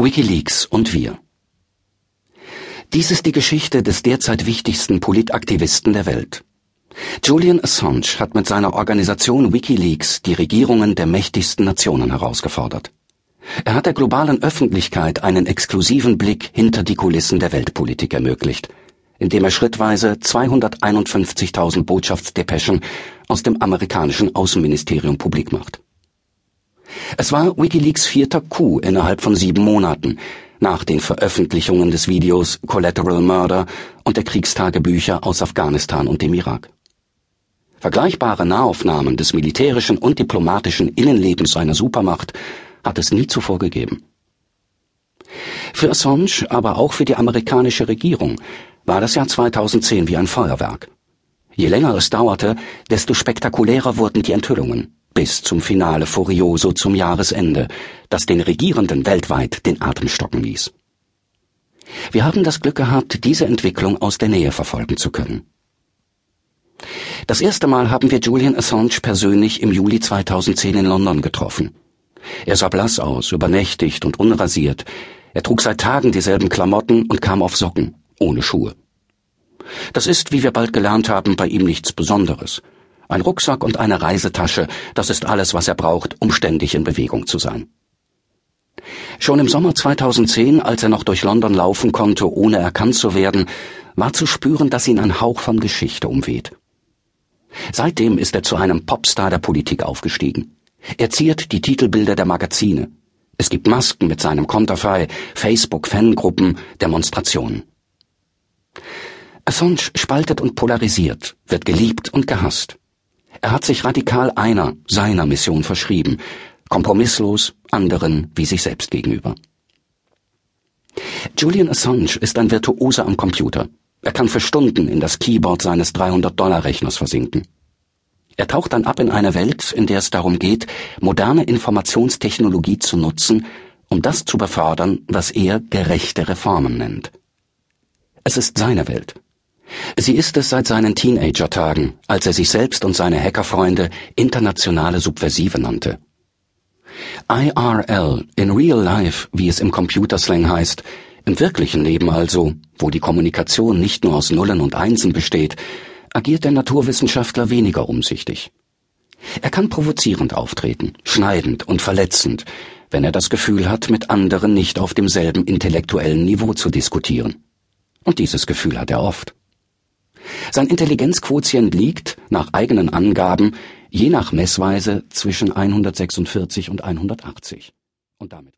Wikileaks und wir. Dies ist die Geschichte des derzeit wichtigsten Politaktivisten der Welt. Julian Assange hat mit seiner Organisation Wikileaks die Regierungen der mächtigsten Nationen herausgefordert. Er hat der globalen Öffentlichkeit einen exklusiven Blick hinter die Kulissen der Weltpolitik ermöglicht, indem er schrittweise 251.000 Botschaftsdepeschen aus dem amerikanischen Außenministerium publik macht. Es war Wikileaks vierter Coup innerhalb von sieben Monaten, nach den Veröffentlichungen des Videos Collateral Murder und der Kriegstagebücher aus Afghanistan und dem Irak. Vergleichbare Nahaufnahmen des militärischen und diplomatischen Innenlebens seiner Supermacht hat es nie zuvor gegeben. Für Assange, aber auch für die amerikanische Regierung, war das Jahr 2010 wie ein Feuerwerk. Je länger es dauerte, desto spektakulärer wurden die Enthüllungen bis zum Finale Furioso zum Jahresende, das den Regierenden weltweit den Atem stocken ließ. Wir haben das Glück gehabt, diese Entwicklung aus der Nähe verfolgen zu können. Das erste Mal haben wir Julian Assange persönlich im Juli 2010 in London getroffen. Er sah blass aus, übernächtigt und unrasiert. Er trug seit Tagen dieselben Klamotten und kam auf Socken, ohne Schuhe. Das ist, wie wir bald gelernt haben, bei ihm nichts Besonderes. Ein Rucksack und eine Reisetasche, das ist alles, was er braucht, um ständig in Bewegung zu sein. Schon im Sommer 2010, als er noch durch London laufen konnte, ohne erkannt zu werden, war zu spüren, dass ihn ein Hauch von Geschichte umweht. Seitdem ist er zu einem Popstar der Politik aufgestiegen. Er ziert die Titelbilder der Magazine. Es gibt Masken mit seinem Konterfei, Facebook-Fangruppen, Demonstrationen. Assange spaltet und polarisiert, wird geliebt und gehasst. Er hat sich radikal einer, seiner Mission verschrieben, kompromisslos, anderen wie sich selbst gegenüber. Julian Assange ist ein Virtuose am Computer. Er kann für Stunden in das Keyboard seines 300-Dollar-Rechners versinken. Er taucht dann ab in eine Welt, in der es darum geht, moderne Informationstechnologie zu nutzen, um das zu befördern, was er gerechte Reformen nennt. Es ist seine Welt. Sie ist es seit seinen Teenager-Tagen, als er sich selbst und seine Hackerfreunde internationale Subversive nannte. IRL, in real life, wie es im Computerslang heißt, im wirklichen Leben also, wo die Kommunikation nicht nur aus Nullen und Einsen besteht, agiert der Naturwissenschaftler weniger umsichtig. Er kann provozierend auftreten, schneidend und verletzend, wenn er das Gefühl hat, mit anderen nicht auf demselben intellektuellen Niveau zu diskutieren. Und dieses Gefühl hat er oft. Sein Intelligenzquotient liegt, nach eigenen Angaben, je nach Messweise zwischen 146 und 180. Und damit